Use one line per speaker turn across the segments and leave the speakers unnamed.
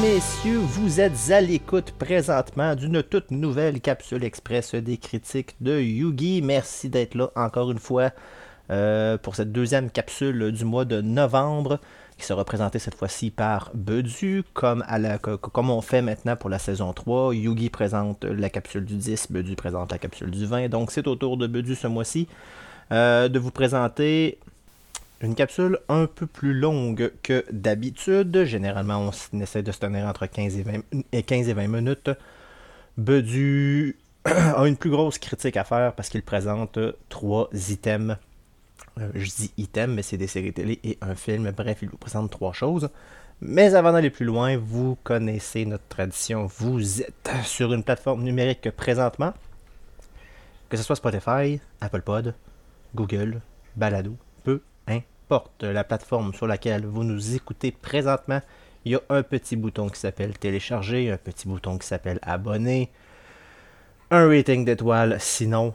messieurs, vous êtes à l'écoute présentement d'une toute nouvelle capsule express des critiques de Yugi. Merci d'être là encore une fois euh, pour cette deuxième capsule du mois de novembre qui sera présentée cette fois-ci par Bedu, comme, à la, comme on fait maintenant pour la saison 3. Yugi présente la capsule du 10, Bedu présente la capsule du 20. Donc c'est au tour de Bedu ce mois-ci euh, de vous présenter une capsule un peu plus longue que d'habitude. Généralement, on essaie de se tenir entre 15 et 20, et 15 et 20 minutes. Bedu a une plus grosse critique à faire parce qu'il présente trois items. Euh, je dis items, mais c'est des séries télé et un film. Bref, il vous présente trois choses. Mais avant d'aller plus loin, vous connaissez notre tradition. Vous êtes sur une plateforme numérique présentement. Que ce soit Spotify, Apple Pod, Google, Balado, peu importe la plateforme sur laquelle vous nous écoutez présentement, il y a un petit bouton qui s'appelle télécharger, un petit bouton qui s'appelle abonner, un rating d'étoiles. Sinon,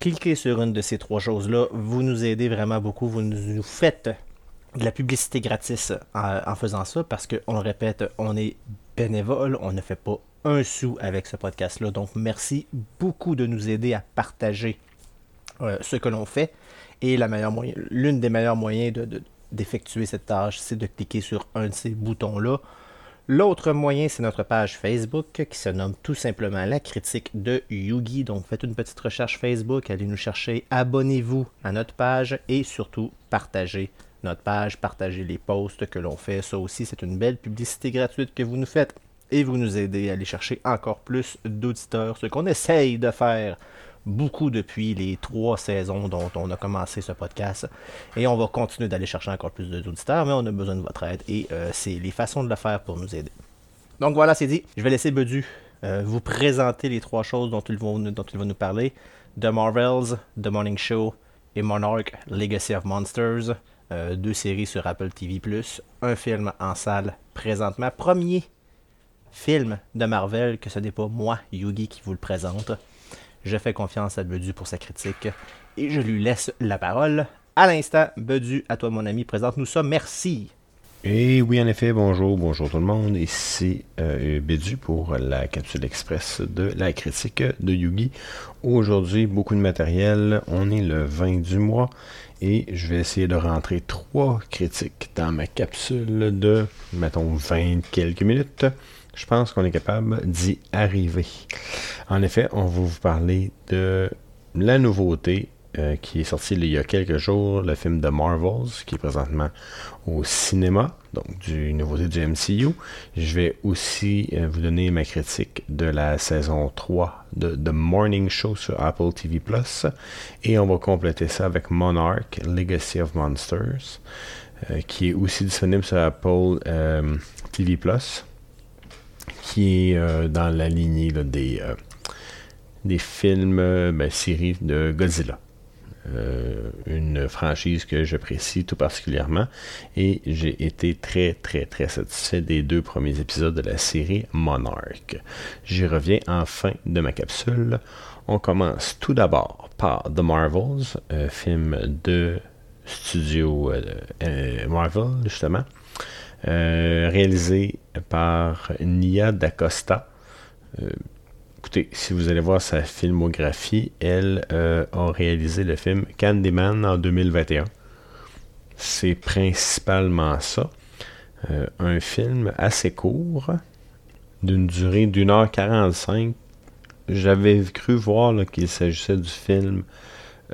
cliquez sur une de ces trois choses-là. Vous nous aidez vraiment beaucoup. Vous nous faites de la publicité gratis en, faisant ça parce qu'on le répète, on est bénévole, on ne fait pas un sou avec ce podcast-là. Donc, merci beaucoup de nous aider à partager euh, ce que l'on fait. Et la meilleure moyen, l'une des meilleurs moyens de, d'effectuer cette tâche, c'est de cliquer sur un de ces boutons-là. L'autre moyen, c'est notre page Facebook qui se nomme tout simplement La critique de Yugi. Donc faites une petite recherche Facebook, allez nous chercher, abonnez-vous à notre page et surtout partagez notre page, partagez les posts que l'on fait. Ça aussi, c'est une belle publicité gratuite que vous nous faites et vous nous aidez à aller chercher encore plus d'auditeurs, ce qu'on essaye de faire beaucoup depuis les trois saisons dont on a commencé ce podcast. Et on va continuer d'aller chercher encore plus d'auditeurs, mais on a besoin de votre aide et euh, c'est les façons de le faire pour nous aider. Donc voilà, c'est dit. Je vais laisser Bedu euh, vous présenter les trois choses dont il, va, nous parler. The Marvels, The Morning Show et Monarch Legacy of Monsters. Euh, deux séries sur Apple TV ⁇ un film en salle présentement. Premier film de Marvel que ce n'est pas moi, Yugi, qui vous le présente. Je fais confiance à Bedu pour sa critique et je lui laisse la parole. À l'instant, Bedu, à toi mon ami, présente-nous ça. Merci.
Et oui, en effet, bonjour, bonjour tout le monde. Ici euh, Bedu pour la capsule express de la critique de Yugi. Aujourd'hui, beaucoup de matériel. On est le 20 du mois et je vais essayer de rentrer trois critiques dans ma capsule de, mettons, 20 quelques minutes je pense qu'on est capable d'y arriver. En effet, on va vous parler de la nouveauté euh, qui est sortie il y a quelques jours, le film de Marvels, qui est présentement au cinéma, donc du nouveauté du MCU. Je vais aussi euh, vous donner ma critique de la saison 3 de The Morning Show sur Apple TV Plus. Et on va compléter ça avec Monarch, Legacy of Monsters, euh, qui est aussi disponible sur Apple TV Plus qui est euh, dans la lignée des, euh, des films, euh, ben, séries de Godzilla. une franchise que j'apprécie tout particulièrement et j'ai été très très très satisfait des deux premiers épisodes de la série Monarch. J'y reviens en fin de ma capsule. On commence tout d'abord par The Marvels, film de studio Marvel justement, réalisé par Nia D'Acosta. Euh, écoutez, si vous allez voir sa filmographie, elle euh, a réalisé le film Candyman en 2021. C'est principalement ça. Euh, un film assez court, d'une durée d'une heure 45. J'avais cru voir qu'il s'agissait du film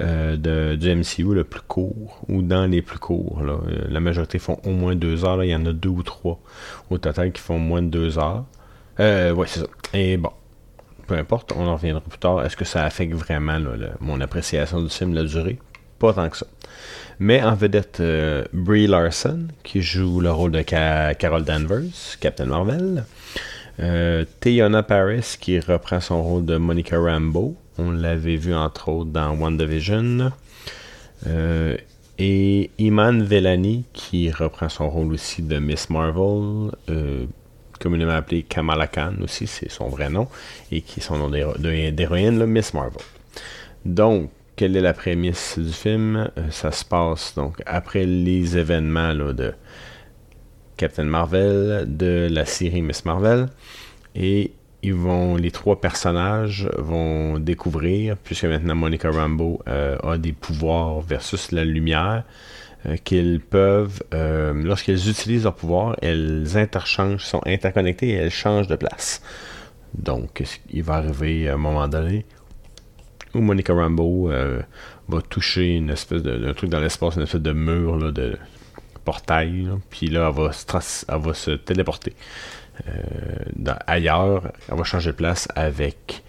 euh, de, du MCU le plus court ou dans les plus courts. Euh, la majorité font au moins deux heures. Il y en a deux ou trois au total qui font moins de deux heures. Euh, c'est ça. Et bon, peu importe, on en reviendra plus tard. Est-ce que ça affecte vraiment mon appréciation du film, la durée? Pas tant que ça. Mais en vedette, Brie Larson, qui joue le rôle de Carol Danvers, Captain Marvel. Teyona Paris, qui reprend son rôle de Monica Rambeau. On l'avait vu entre autres dans WandaVision. Euh, et Iman Velani, qui reprend son rôle aussi de Miss Marvel, euh, communément appelée Kamala Khan aussi, c'est son vrai nom, et qui est son nom d'héroïne, Miss Marvel. Donc, quelle est la prémisse du film? Euh, Ça se passe donc après les événements de Captain Marvel de la série Miss Marvel. Et ils vont, les trois personnages vont découvrir, puisque maintenant Monica Rambeau euh, a des pouvoirs versus la lumière, euh, qu'ils peuvent, euh, lorsqu'elles utilisent leur pouvoir, elles interchangent, sont interconnectées et elles changent de place. Donc, il va arriver à un moment donné où Monica Rambeau va toucher une espèce de un truc dans l'espace, une espèce de mur de portail, puis là, elle va, se téléporter. Euh, ailleurs, elle va changer de place avec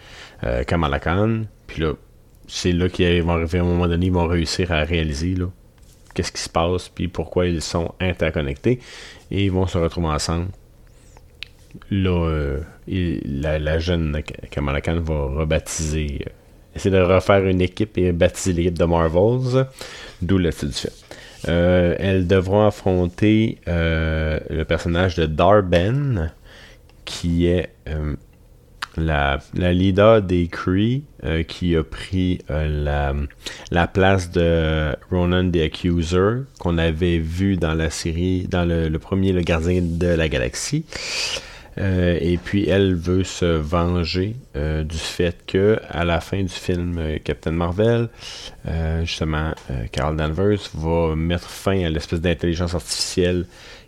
euh, Kamala Khan. Puis là, c'est là qu'ils vont arriver à un moment donné, ils vont réussir à réaliser qu'est-ce qui se passe, puis pourquoi ils sont interconnectés. Et ils vont se retrouver ensemble. Là, euh, la, jeune Kamala Khan va rebaptiser, essayer de refaire une équipe et baptiser l'équipe de Marvels, d'où le titre du film. elles devront affronter le personnage de Darben, qui est euh, la, leader des Cree, euh, qui a pris euh, la, place de Ronan the Accuser, qu'on avait vu dans la série, dans le, premier Le Gardien de la Galaxie. et puis elle veut se venger du fait que à la fin du film Captain Marvel, justement, Carl Danvers va mettre fin à l'espèce d'intelligence artificielle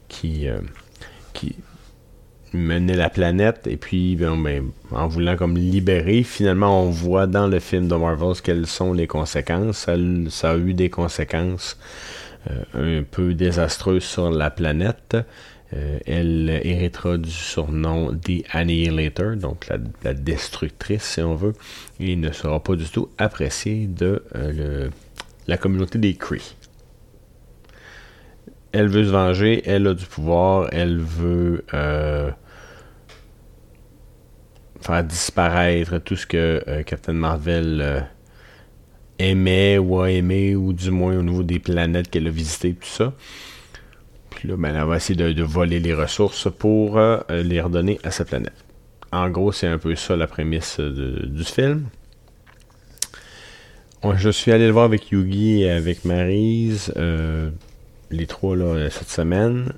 qui, qui mener la planète et puis ben, en voulant comme libérer, finalement on voit dans le film de Marvel quelles sont les conséquences. Ça, a eu des conséquences euh, un peu désastreuses sur la planète. Euh, elle héritera du surnom The Annihilator, donc la, destructrice si on veut, et ne sera pas du tout appréciée de euh, la communauté des Kree elle veut se venger, elle a du pouvoir, elle veut faire disparaître tout ce que euh, Captain Marvel euh, aimait ou a aimé, ou du moins au niveau des planètes qu'elle a visitées, tout ça. Puis là, ben, elle va essayer de, voler les ressources pour euh, les redonner à sa planète. En gros, c'est un peu ça la prémisse du film. Je suis allé le voir avec Yugi et avec Maryse, les trois là, cette semaine.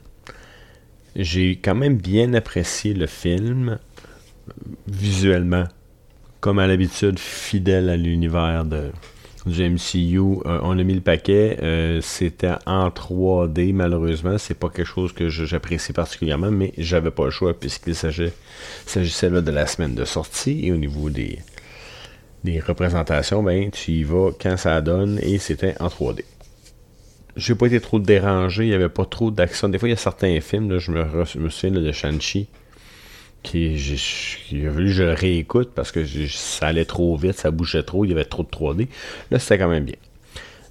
J'ai quand même bien apprécié le film visuellement, comme à l'habitude, fidèle à l'univers de, du MCU. Euh, on a mis le paquet. Euh, c'était en 3D, malheureusement. C'est pas quelque chose que j'apprécie particulièrement, mais j'avais pas le choix puisqu'il s'agissait de la semaine de sortie. Et au niveau des, des représentations, ben, tu y vas quand ça donne et c'était en 3D. J'ai pas été trop dérangé, il y avait pas trop d'action. Des fois, il y a certains films, je, me, me souviens de Shang-Chi qui, j'ai, a voulu que je réécoute parce que ça allait trop vite, ça bougeait trop, il y avait trop de 3D. Là, c'était quand même bien.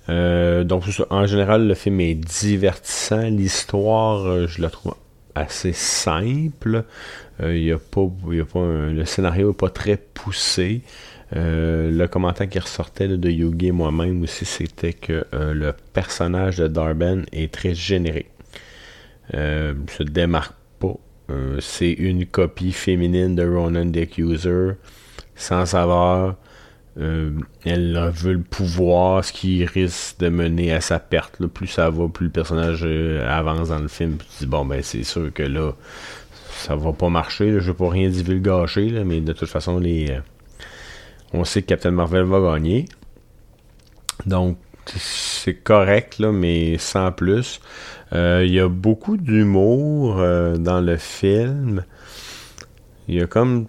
Euh, donc, en général, le film est divertissant. L'histoire, euh, je la trouve assez simple. Euh, il y a pas, le scénario n'est pas très poussé. le commentaire qui ressortait de Yogi et moi-même aussi, c'était que le personnage de Darben est très générique. se démarque euh, c'est une copie féminine de Ronan the sans savoir. Euh, elle veut le pouvoir, ce qui risque de mener à sa perte. Plus ça va, plus le personnage euh, avance dans le film. dis, bon, ben c'est sûr que là, ça va pas marcher. Je vais pas rien divulgacher, là, mais de toute façon, les, on sait que Captain Marvel va gagner. Donc, c'est correct, là, mais sans plus. Euh, il y a beaucoup d'humour euh, dans le film. Il y a comme.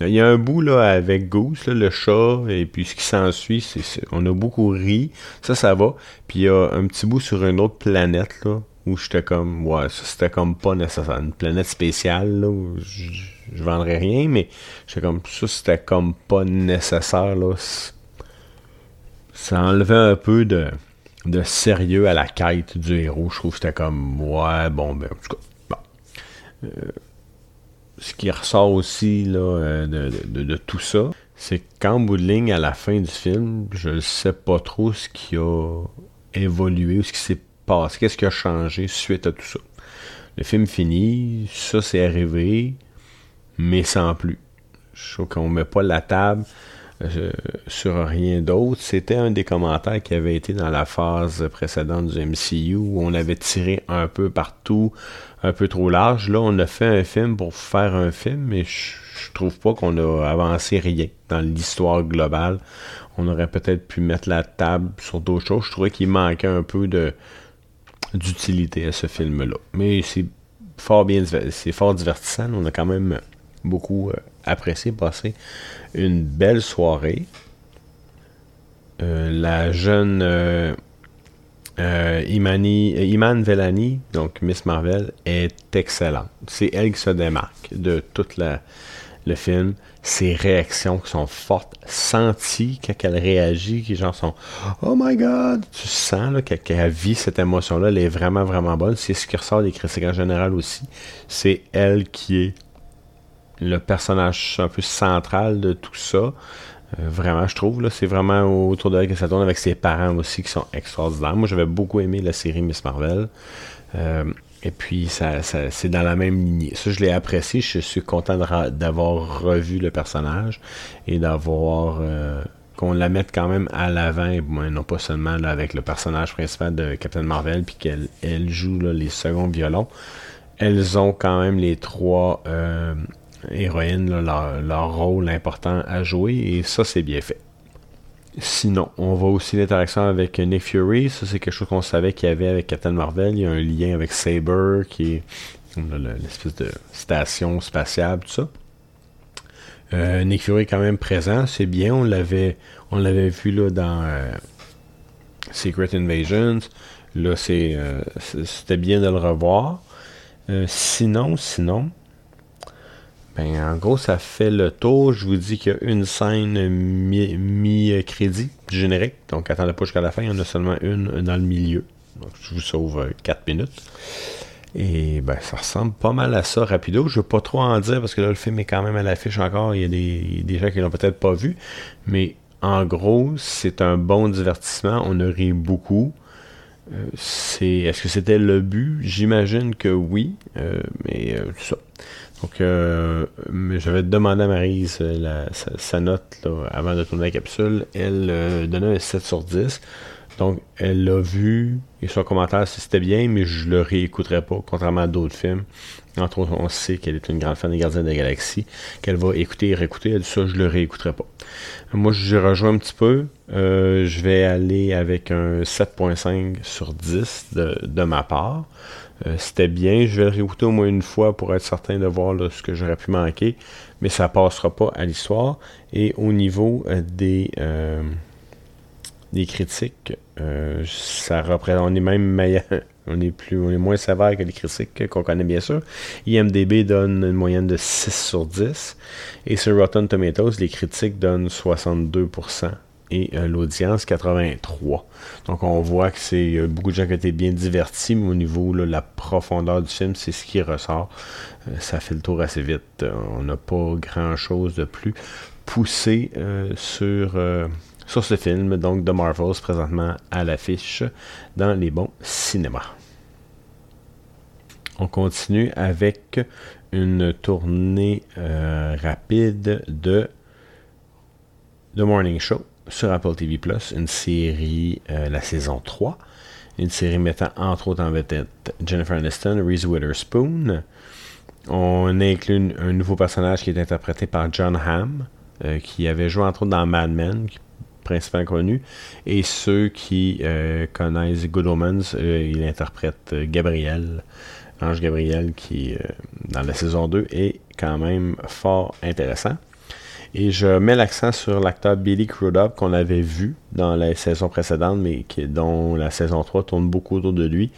Il y a un bout là avec Goose, le chat, et puis ce qui s'ensuit, c'est, on a beaucoup ri. Ça, ça va. Puis il y a un petit bout sur une autre planète, là, où j'étais comme, ouais, ça c'était comme pas nécessaire. Une planète spéciale, là, où je, vendrais rien, mais j'étais comme, ça c'était comme pas nécessaire, là. Ça enlevait un peu de de sérieux à la quête du héros. Je trouve que c'était comme, ouais, bon, ben, en tout cas, bon. Euh, ce qui ressort aussi là, euh, de, tout ça, c'est qu'en bout de ligne, à la fin du film, je ne sais pas trop ce qui a évolué ou ce qui s'est passé, qu'est-ce qui a changé suite à tout ça. Le film finit, ça c'est arrivé, mais sans plus. Je trouve qu'on met pas la table sur rien d'autre. C'était un des commentaires qui avait été dans la phase précédente du MCU où on avait tiré un peu partout, un peu trop large. Là, on a fait un film pour faire un film, mais je, trouve pas qu'on a avancé rien dans l'histoire globale. On aurait peut-être pu mettre la table sur d'autres choses. Je trouvais qu'il manquait un peu de d'utilité à ce film-là. Mais c'est fort bien c'est divertissant. On a quand même beaucoup euh, apprécié passer une belle soirée. Euh, la jeune euh, Imani, Iman Velani, donc Miss Marvel, est excellente. C'est elle qui se démarque de toute la, le film, ses réactions qui sont fortes, senties quand elle réagit, qui genre sont Oh my god! Tu sens qu'elle vit cette émotion-là, elle est vraiment, vraiment bonne. C'est ce qui ressort des critiques en général aussi. C'est elle qui est le personnage un peu central de tout ça. Euh, vraiment, je trouve. C'est vraiment autour d'elle que ça tourne avec ses parents aussi qui sont extraordinaires. Moi, j'avais beaucoup aimé la série Miss Marvel. Euh, et puis, ça, c'est dans la même lignée. Ça, je l'ai apprécié. Je suis content d'avoir revu le personnage et d'avoir. Euh, qu'on la mette quand même à l'avant, non pas seulement avec le personnage principal de Captain Marvel, puis qu'elle elle joue les seconds violons. Elles ont quand même les trois euh, héroïnes, leur, leur rôle important à jouer, et ça, c'est bien fait. Sinon, on voit aussi l'interaction avec Nick Fury. Ça, c'est quelque chose qu'on savait qu'il y avait avec Captain Marvel. Il y a un lien avec Saber, qui est l'espèce de station spatiale, tout ça. Euh, Nick Fury est quand même présent, c'est bien. On l'avait, on l'avait vu là dans euh, Secret Invasions. Là, c'est, euh, c'était bien de le revoir. sinon, sinon, ben, en gros, ça fait le tour. Je vous dis qu'il y a une scène mi-crédit générique. Donc, attendez pas jusqu'à la fin. Il y en a seulement une dans le milieu. Donc, je vous sauve 4 euh, minutes. Et ben, ça ressemble pas mal à ça, rapido. Je ne veux pas trop en dire parce que là, le film est quand même à l'affiche encore. Il y a des, gens qui l'ont peut-être pas vu. Mais en gros, c'est un bon divertissement. On a ri beaucoup. Euh, est-ce que c'était le but? J'imagine que oui. Euh, mais tout ça. Donc, euh, j'avais demandé à Marise euh, sa, note avant de tourner la capsule. Elle euh, donnait un 7 sur 10. Donc, elle l'a vu et son commentaire, c'était bien, mais je le réécouterai pas, contrairement à d'autres films. Entre autres, on sait qu'elle est une grande fan des Gardiens de la Galaxie, qu'elle va écouter et réécouter. Elle dit ça, je le réécouterai pas. Moi, je rejoins un petit peu. je vais aller avec un 7.5 sur 10 de, de ma part. Euh, c'était bien. Je vais le réécouter au moins une fois pour être certain de voir ce que j'aurais pu manquer. Mais ça passera pas à l'histoire. Et au niveau euh, des, euh, des critiques, ça représente. On est même meilleur. On est, plus, on est moins sévère que les critiques qu'on connaît bien sûr. IMDB donne une moyenne de 6 sur 10. Et sur Rotten Tomatoes, les critiques donnent 62% et euh, l'audience 83. Donc on voit que c'est beaucoup de gens qui été bien divertis, mais au niveau de la profondeur du film, c'est ce qui ressort. Euh, ça fait le tour assez vite. on n'a pas grand chose de plus poussé euh, sur, sur ce film, donc de Marvels présentement à l'affiche dans les bons cinémas. On continue avec une tournée rapide de The Morning Show sur Apple TV Plus une série, euh, la saison 3. Une série mettant entre autres en vedette Jennifer Aniston, Reese Witherspoon. On inclut un nouveau personnage qui est interprété par John Hamm, euh, qui avait joué entre autres dans Mad Men, principalement connu. Et ceux qui euh, connaissent Good Omens, il interprète Gabriel, Ange Gabriel, qui dans la saison 2 est quand même fort intéressant. Et je mets l'accent sur l'acteur Billy Crudup qu'on avait vu dans la saison précédente, mais qui, dont la saison 3 tourne beaucoup autour de lui.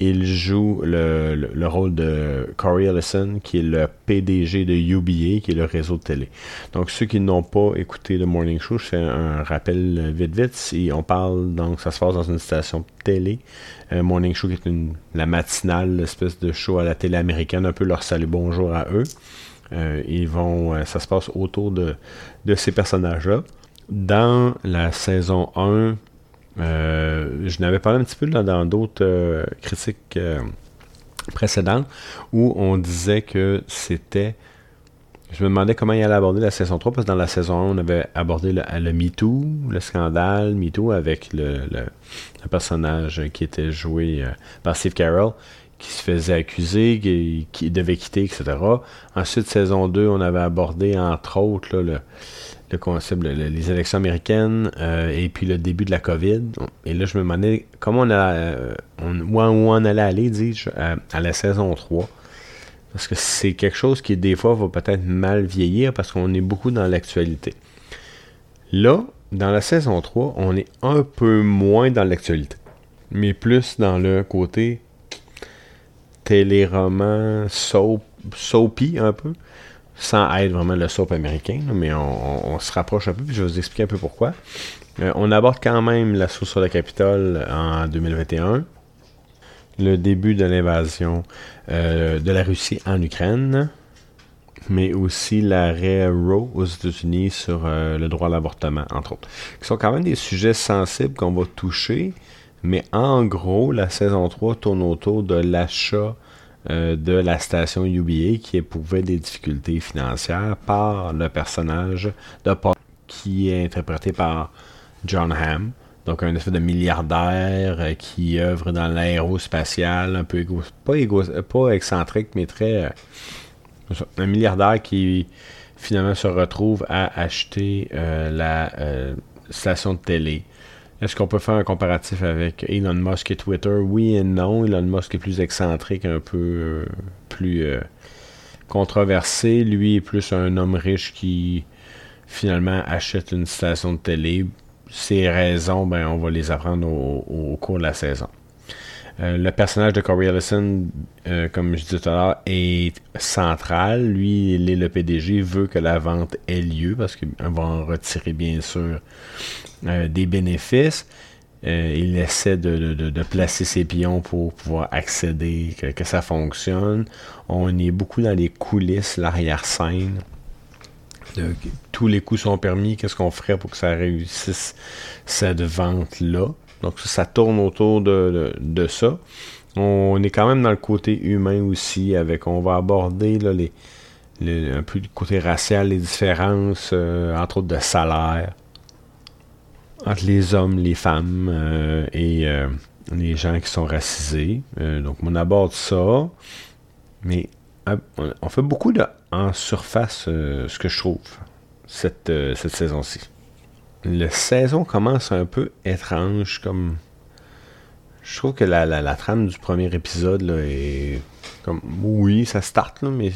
Il joue le, rôle de Corey Ellison, qui est le PDG de UBA, qui est le réseau de télé. Donc, ceux qui n'ont pas écouté le Morning Show, je fais un rappel vite vite. Si on parle, donc, ça se passe dans une station télé. Euh, Morning Show, qui est une, la matinale, l'espèce de show à la télé américaine, un peu leur salut bonjour à eux. Euh, ils vont, euh, ça se passe autour de, ces personnages-là. Dans la saison 1, euh, je n'avais parlé un petit peu dans d'autres critiques précédentes où on disait que c'était je me demandais comment il allait aborder la saison 3, parce que dans la saison 1, on avait abordé le, le MeToo, le scandale MeToo avec le, personnage qui était joué par Steve Carroll, qui se faisait accuser, qui, devait quitter, etc. Ensuite, saison 2, on avait abordé, entre autres, le, concept, les élections américaines euh, et puis le début de la COVID. Et là, je me demandais comment on euh, où on allait aller, dis-je, à, la saison 3. Parce que c'est quelque chose qui, des fois, va peut-être mal vieillir parce qu'on est beaucoup dans l'actualité. Là, dans la saison 3, on est un peu moins dans l'actualité, mais plus dans le côté téléroman, soap, soapy un peu, sans être vraiment le soap américain, mais on, se rapproche un peu, puis je vais vous expliquer un peu pourquoi. Euh, on aborde quand même la sur la Capitole en 2021 le début de l'invasion euh, de la Russie en Ukraine, mais aussi l'arrêt Roe aux États-Unis sur euh, le droit à l'avortement, entre autres. Qui sont quand même des sujets sensibles qu'on va toucher, mais en gros, la saison 3 tourne autour de l'achat euh, de la station UBA qui éprouvait des difficultés financières par le personnage de Paul qui est interprété par John Hamm. Donc, un espèce de milliardaire euh, qui œuvre dans l'aérospatial, un peu égo, pas, égo, pas excentrique, mais très. Euh, un milliardaire qui finalement se retrouve à acheter euh, la station de télé. Est-ce qu'on peut faire un comparatif avec Elon Musk et Twitter? Oui et non. Elon Musk est plus excentrique, un peu plus controversé. Lui est plus un homme riche qui finalement achète une station de télé ces raisons, ben, on va les apprendre au, cours de la saison. Euh, le personnage de Corey Ellison, euh, comme je disais tout à l'heure, est central. Lui, il est le PDG, veut que la vente ait lieu parce qu'il va en retirer bien sûr euh, des bénéfices. il essaie de, placer ses pions pour pouvoir accéder, que, ça fonctionne. On est beaucoup dans les coulisses, l'arrière-scène tous les coups sont permis, qu'est-ce qu'on ferait pour que ça réussisse cette vente-là? Donc ça, tourne autour de, ça. On est quand même dans le côté humain aussi, avec on va aborder un peu le côté racial, les différences, euh, entre autres de salaire, entre les hommes, les femmes euh, et euh, les gens qui sont racisés. donc on aborde ça, mais on fait beaucoup de en surface euh, ce que je trouve cette, euh, cette saison-ci. La saison commence un peu étrange, comme. Je trouve que la, trame du premier épisode est comme. Oui, ça start, là, mais.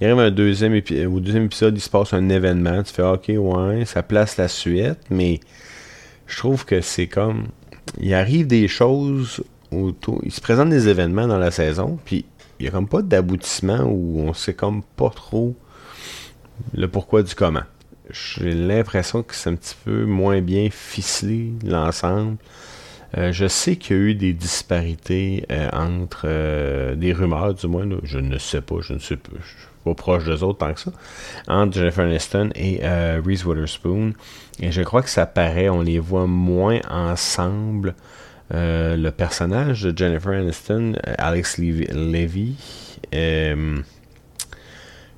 Il arrive un deuxième épisode. Au deuxième épisode, il se passe un événement. Tu fais OK, ouais, ça place la suite, mais je trouve que c'est comme. Il arrive des choses autour. Il se présente des événements dans la saison, puis il n'y a comme pas d'aboutissement où on sait comme pas trop le pourquoi du comment. J'ai l'impression que c'est un petit peu moins bien ficelé l'ensemble. Euh, je sais qu'il y a eu des disparités euh, entre euh, des rumeurs, du moins, je ne sais pas, je ne suis pas, pas proche d'eux autres tant que ça, entre Jennifer Aniston et Reese Witherspoon. Et je crois que ça paraît, on les voit moins ensemble euh, le personnage de Jennifer Aniston, euh, Alex Levy, euh,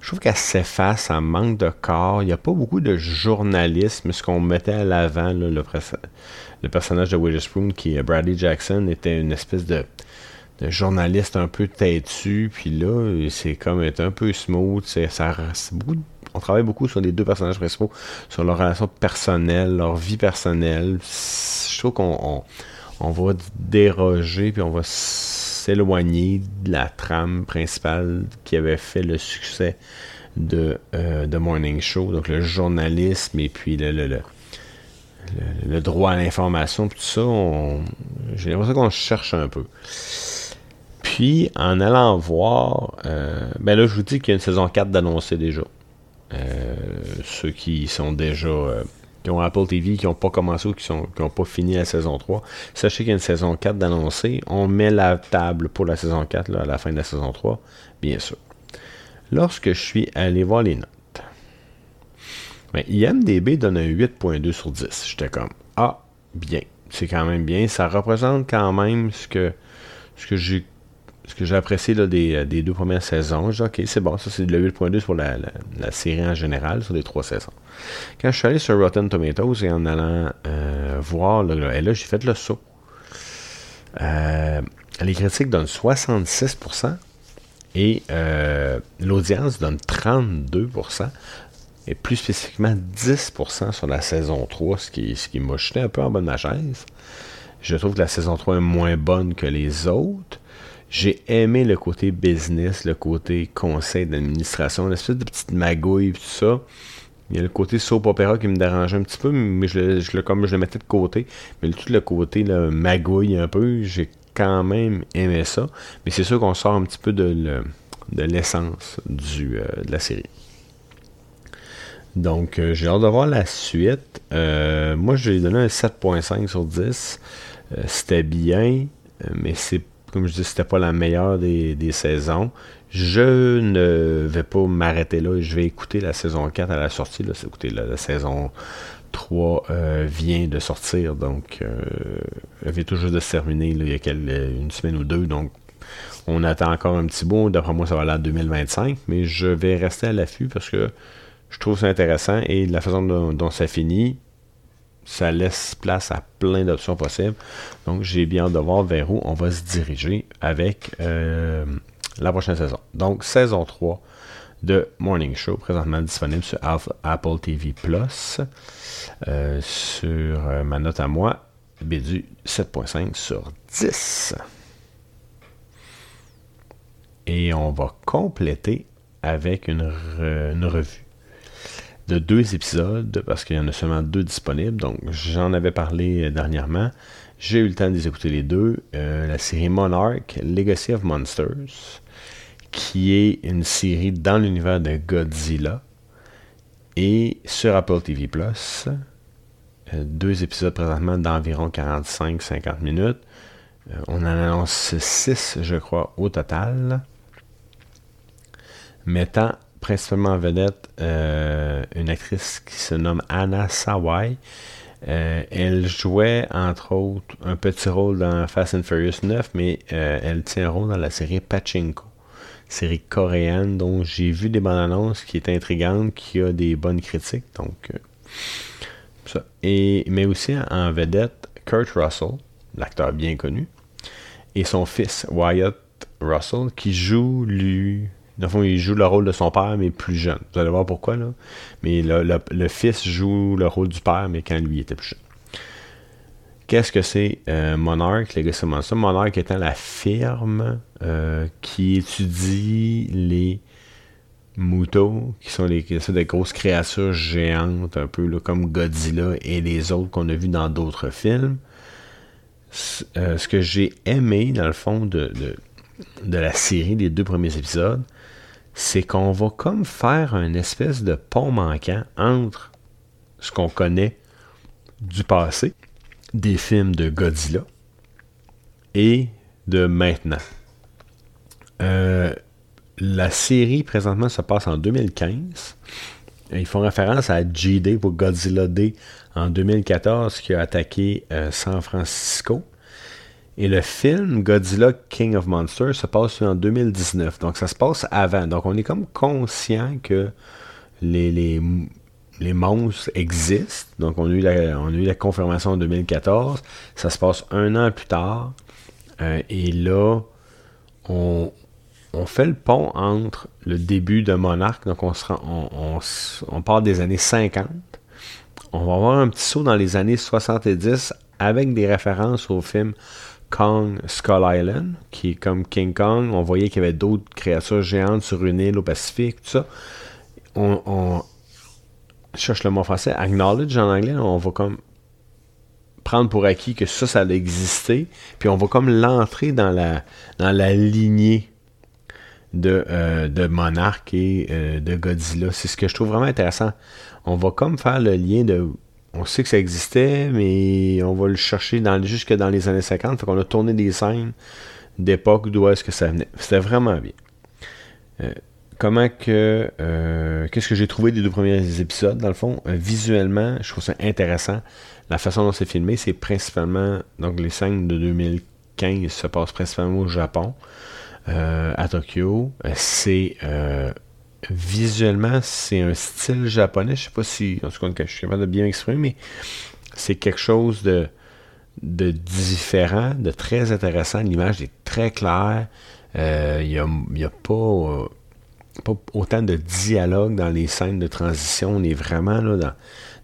je trouve qu'elle s'efface, elle manque de corps. Il n'y a pas beaucoup de journalisme. Ce qu'on mettait à l'avant, le, personnage de Witherspoon, qui est Bradley Jackson, était une espèce de, journaliste un peu têtu. Puis là, c'est comme être un peu smooth. On travaille beaucoup sur les deux personnages principaux, sur leur relation personnelle, leur vie personnelle. Je trouve qu'on on va déroger, puis on va s'éloigner de la trame principale qui avait fait le succès de euh, The Morning Show, donc le journalisme et puis le, le, le, droit à l'information, tout ça, j'ai l'impression qu'on cherche un peu. Puis, en allant voir, euh, ben là, je vous dis qu'il y a une saison 4 d'annoncer déjà. Euh, ceux qui sont déjà qui ont Apple TV, qui n'ont pas commencé ou qui n'ont pas fini la saison 3, sachez qu'il y a une saison 4 d'annoncer. On met la table pour la saison 4 à la fin de la saison 3, bien sûr. Lorsque je suis allé voir les notes, ben, IMDB donne un 8.2 sur 10. J'étais comme, ah, bien, c'est quand même bien. Ça représente quand même ce que, ce que j'ai ce que j'ai apprécié des, deux premières saisons. J'ai ok, c'est bon, ça c'est le 8.2 pour la, série en général, sur les trois saisons. Quand je suis allé sur Rotten Tomatoes et en allant voir, là, là j'ai fait le saut. les critiques donnent 66% et l'audience donne 32% et plus spécifiquement 10% sur la saison 3, ce qui, ce qui m'a jeté un peu en de ma chaise. Je trouve que la saison 3 est moins bonne que les autres. J'ai aimé le côté business, le côté conseil d'administration, l'espèce de petite magouille, tout ça. Il y a le côté soap opéra qui me dérangeait un petit peu, mais je le, comme je le mettais de côté. Mais tout le côté le magouille un peu, j'ai quand même aimé ça. Mais c'est sûr qu'on sort un petit peu de, l'essence euh, de la série. Donc, euh, j'ai hâte de voir la suite. Euh, moi, je lui ai donné un 7.5 sur 10. Euh, c'était bien, mais c'est comme je dis, c'était pas la meilleure des, saisons. Je ne vais pas m'arrêter là. Je vais écouter la saison 4 à la sortie. Là. Écoutez, la, saison 3 vient de sortir. Donc, elle vient toujours de se terminer il y a une semaine ou deux. Donc, on attend encore un petit bout. D'après moi, ça va aller en 2025. Mais je vais rester à l'affût parce que je trouve ça intéressant et la façon dont, ça finit, ça laisse place à plein d'options possibles. Donc, j'ai bien de voir vers où on va se diriger avec euh, la prochaine saison. Donc, saison 3 de Morning Show, présentement disponible sur Apple TV Plus. Euh, sur euh, ma note à moi, Bédu 7.5 sur 10. Et on va compléter avec une revue de deux épisodes, parce qu'il y en a seulement deux disponibles. Donc, j'en avais parlé euh, dernièrement. J'ai eu le temps de les les deux. Euh, la série Monarch, Legacy of Monsters, qui est une série dans l'univers de Godzilla. Et sur Apple TV Plus, euh, deux épisodes présentement d'environ 45-50 minutes. on en annonce 6, je crois, au total. Mettant principalement en vedette euh, une actrice qui se nomme Anna Sawai. Euh, elle jouait entre autres un petit rôle dans Fast and Furious 9, mais euh, elle tient un rôle dans la série Pachinko, série coréenne dont j'ai vu des bonnes annonces qui est intrigante, qui a des bonnes critiques. Donc. Et, mais aussi en vedette Kurt Russell, l'acteur bien connu, et son fils Wyatt Russell, qui joue lui dans le fond, il joue le rôle de son père, mais plus jeune. Vous allez voir pourquoi, là. Mais le, fils joue le rôle du père, mais quand lui était plus jeune. Qu'est-ce que c'est euh, Monarch, Legacy Monster? Monarch étant la firme euh, qui étudie les moutons, qui sont les, des grosses créatures géantes, un peu comme Godzilla et les autres qu'on a vus dans d'autres films. Euh, ce que j'ai aimé, dans le fond, de, de la série, les deux premiers épisodes, c'est qu'on va comme faire un espèce de pont manquant entre ce qu'on connaît du passé, des films de Godzilla, et de maintenant. Euh, la série présentement se passe en 2015. Ils font référence à G-Day pour Godzilla Day en 2014 qui a attaqué euh, San Francisco. Et le film Godzilla King of Monsters se passe en 2019. Donc ça se passe avant. Donc on est comme conscient que les, les, monstres existent. Donc on a, eu la, on a eu la confirmation en 2014. Ça se passe un an plus tard. Euh, et là, on, fait le pont entre le début de Monarch. Donc on, se on, on part des années 50. On va avoir un petit saut dans les années 70 avec des références au film Kong Skull Island, qui est comme King Kong. On voyait qu'il y avait d'autres créatures géantes sur une île au Pacifique, tout ça. On, cherche le mot français, acknowledge en anglais, on va comme prendre pour acquis que ça, ça a existé, puis on va comme l'entrer dans la, dans la lignée de, euh, de Monarch et euh, de Godzilla. C'est ce que je trouve vraiment intéressant. On va comme faire le lien de on sait que ça existait, mais on va le chercher jusque dans les années 50. Fait qu'on a tourné des scènes d'époque d'où est-ce que ça venait. C'était vraiment bien. Euh, comment que. Euh, qu'est-ce que j'ai trouvé des deux premiers épisodes, dans le fond? Euh, Visuellement, je trouve ça intéressant. La façon dont c'est filmé, c'est principalement. Donc, les scènes de 2015 se passent principalement au Japon. à Tokyo. C'est visuellement, c'est un style japonais. Je sais pas si, en tout cas, je suis capable de bien exprimer, mais c'est quelque chose de, de différent, de très intéressant. L'image est très claire. Il n'y a, y a pas pas autant de dialogue dans les scènes de transition. On est vraiment là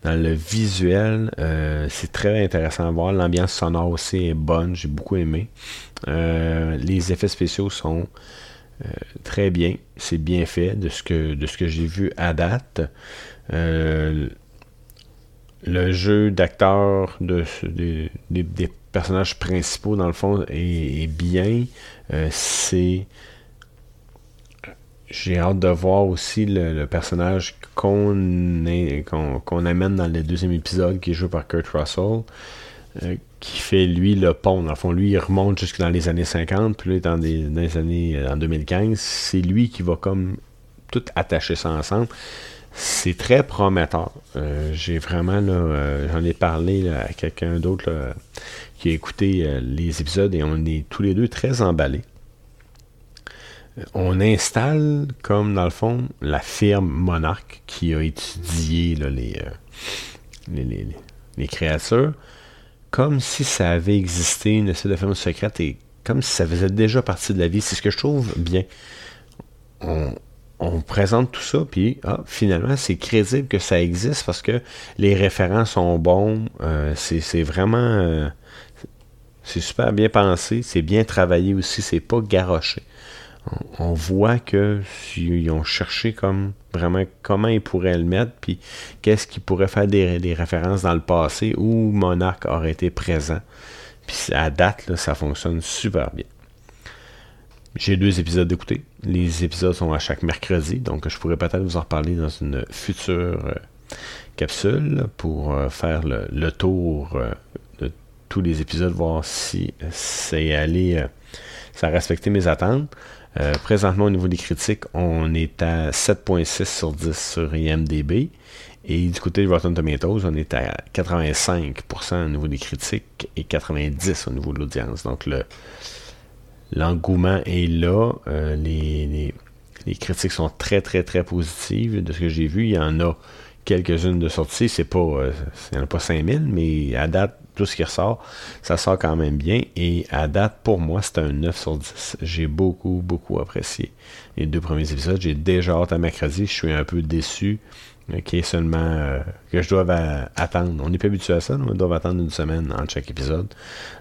dans, le visuel. Euh, c'est très intéressant à voir. L'ambiance sonore aussi est bonne. J'ai beaucoup aimé. Euh, les effets spéciaux sont euh, très bien. C'est bien fait de ce que, j'ai vu à date. le jeu d'acteurs de, des personnages principaux, dans le fond, est bien. c'est j'ai hâte de voir aussi le, personnage qu'on qu'on amène dans le deuxième épisode, qui est joué par Kurt Russell, euh, qui fait lui le pont. Dans le fond, lui, il remonte jusque dans les années 50, puis là, dans, les années euh, en 2015, c'est lui qui va comme tout attacher ça ensemble. C'est très prometteur. Euh, j'ai vraiment, j'en ai parlé à quelqu'un d'autre qui a écouté les épisodes et on est tous les deux très emballés on installe comme dans le fond la firme Monarch qui a étudié euh, les, les, créatures comme si ça avait existé une espèce de firme secrète et comme si ça faisait déjà partie de la vie. C'est ce que je trouve bien. On, présente tout ça, puis ah, finalement, c'est crédible que ça existe parce que les référents sont bons. Euh, c'est vraiment. Euh, c'est super bien pensé, c'est bien travaillé aussi, c'est pas garoché on voit que ils ont cherché vraiment comment ils pourraient le mettre, puis qu'est-ce qui pourrait faire des, références dans le passé où Monarch aurait été présent. Puis à date, ça fonctionne super bien. J'ai deux épisodes d'écouter. Les épisodes sont à chaque mercredi, donc je pourrais peut-être vous en reparler dans une future euh, capsule pour euh, faire le, tour euh, de tous les épisodes, voir si c'est allé, ça a respecté mes attentes. Euh, présentement, au niveau des critiques, on est à 7.6 sur 10 sur IMDB. Et du côté de Rotten Tomatoes, on est à 85% au niveau des critiques et 90% au niveau de l'audience. Donc le l'engouement est là. Euh, les, critiques sont très très très positives. De ce que j'ai vu, il y en a quelques-unes de sorties. C'est pas, euh, il n'y en a pas 5000, mais à date, tout ce qui ressort, ça sort quand même bien. Et à date, pour moi, c'est un 9 sur 10. J'ai beaucoup, beaucoup apprécié les deux premiers épisodes. J'ai déjà hâte à mercredi. Je suis un peu déçu euh, qu'il seulement euh, que je dois attendre. On n'est pas habitué à ça, on doit attendre une semaine entre chaque épisode.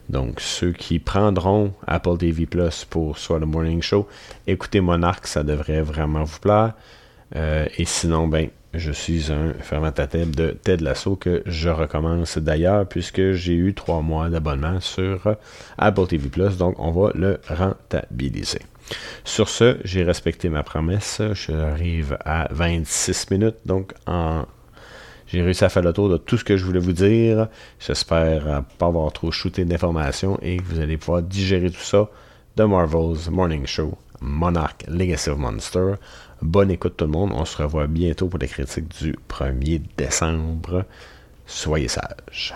Donc ceux qui prendront Apple TV Plus pour soit le morning show, écoutez Monarch, ça devrait vraiment vous plaire. Et sinon, ben, je suis un fervent tête de Ted Lasso que je recommence d'ailleurs puisque j'ai eu trois mois d'abonnement sur Apple TV donc on va le rentabiliser. Sur ce, j'ai respecté ma promesse. J'arrive à 26 minutes, donc j'ai réussi à faire le tour de tout ce que je voulais vous dire. J'espère pas avoir trop shooté d'informations et que vous allez pouvoir digérer tout ça de Marvel's Morning Show, Monarch Legacy of Monster. Bonne écoute tout le monde. On se revoit bientôt pour les critiques du 1er décembre. Soyez sages.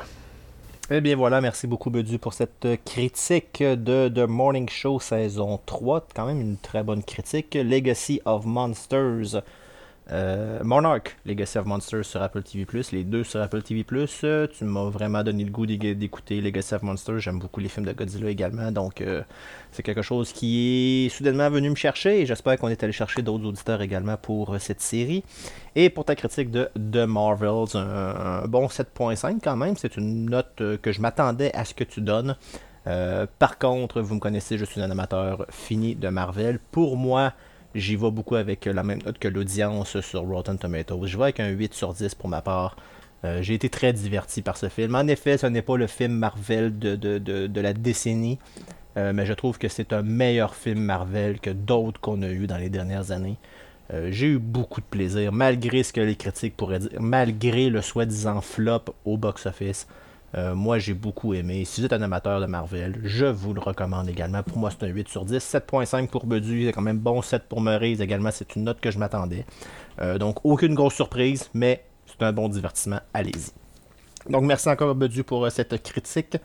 Eh bien voilà, merci beaucoup Bedu pour cette critique de The Morning Show saison 3. Quand même une très bonne critique. Legacy of Monsters. Euh, Monarch, Legacy of Monsters sur Apple TV+, les deux sur Apple TV+. Euh, tu m'as vraiment donné le goût d'écouter Legacy of Monsters. J'aime beaucoup les films de Godzilla également, donc euh, c'est quelque chose qui est soudainement venu me chercher et j'espère qu'on est allé chercher d'autres auditeurs également pour cette série. Et pour ta critique de The Marvels, un, bon 7.5 quand même, c'est une note que je m'attendais à ce que tu donnes. par contre, vous me connaissez, je suis un amateur fini de Marvel. Pour moi, J'y vais beaucoup avec la même note que l'audience sur Rotten Tomatoes. Je vais avec un 8 sur 10 pour ma part. Euh, j'ai été très diverti par ce film. En effet, ce n'est pas le film Marvel de, de, la décennie, euh, mais je trouve que c'est un meilleur film Marvel que d'autres qu'on a eu dans les dernières années. Euh, j'ai eu beaucoup de plaisir, malgré ce que les critiques pourraient dire, malgré le soi-disant flop au box-office. Euh, moi, j'ai beaucoup aimé. Si vous êtes un amateur de Marvel, je vous le recommande également. Pour moi, c'est un 8 sur 10. 7.5 pour Bedu, c'est quand même bon. 7 pour Maurice également, c'est une note que je m'attendais. Euh, donc, aucune grosse surprise, mais c'est un bon divertissement. Allez-y. Donc, merci encore Bedu pour euh, cette critique.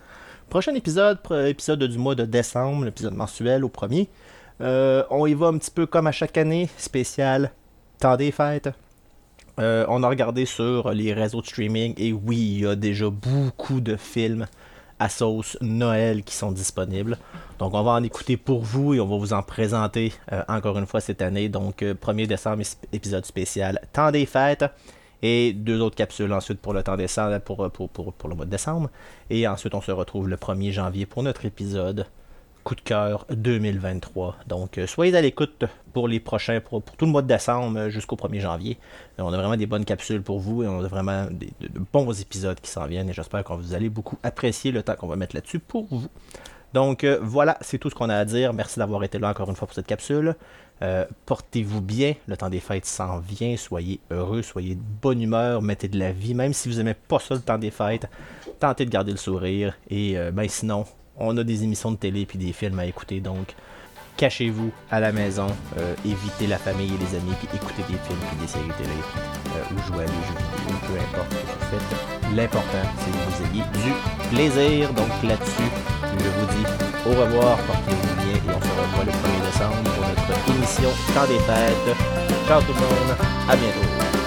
Prochain épisode, épisode du mois de décembre, l'épisode mensuel au premier. on y va un petit peu comme à chaque année, spécial temps des. On a regardé sur les réseaux de streaming et oui, il y a déjà beaucoup de films à sauce Noël qui sont disponibles. Donc on va en écouter pour vous et on va vous en présenter encore une fois cette année. Donc 1er décembre, épisode spécial Temps des fêtes et deux autres capsules ensuite pour le temps décembre, pour, pour, pour, le mois de décembre. Et ensuite, on se retrouve le 1er janvier pour notre épisode Coup de cœur 2023. Donc, euh, soyez à l'écoute pour les prochains, pour, tout le mois de décembre euh, jusqu'au 1er janvier. On a vraiment des bonnes capsules pour vous et on a vraiment de, bons épisodes qui s'en viennent et j'espère que vous allez beaucoup apprécier le temps qu'on va mettre là-dessus pour vous. Donc euh, voilà, c'est tout ce qu'on a à dire. Merci d'avoir été là encore une fois pour cette capsule. Euh, portez-vous bien, le temps des fêtes s'en vient, soyez heureux, soyez de bonne humeur, mettez de la vie, même si vous n'aimez pas ça le temps des fêtes, tentez de garder le sourire. Et euh, ben sinon, on a des émissions de télé et des films à écouter, donc cachez-vous à la maison, euh, évitez la famille et les amis, puis écoutez des films et des séries télé, ou jouez à des jeux vidéo, peu importe ce que vous faites. L'important, c'est que vous ayez du plaisir. Donc là-dessus, je vous dis au revoir, portez-vous bien et on se revoit le 1er décembre pour notre émission Temps des fêtes. Ciao tout le monde, à bientôt.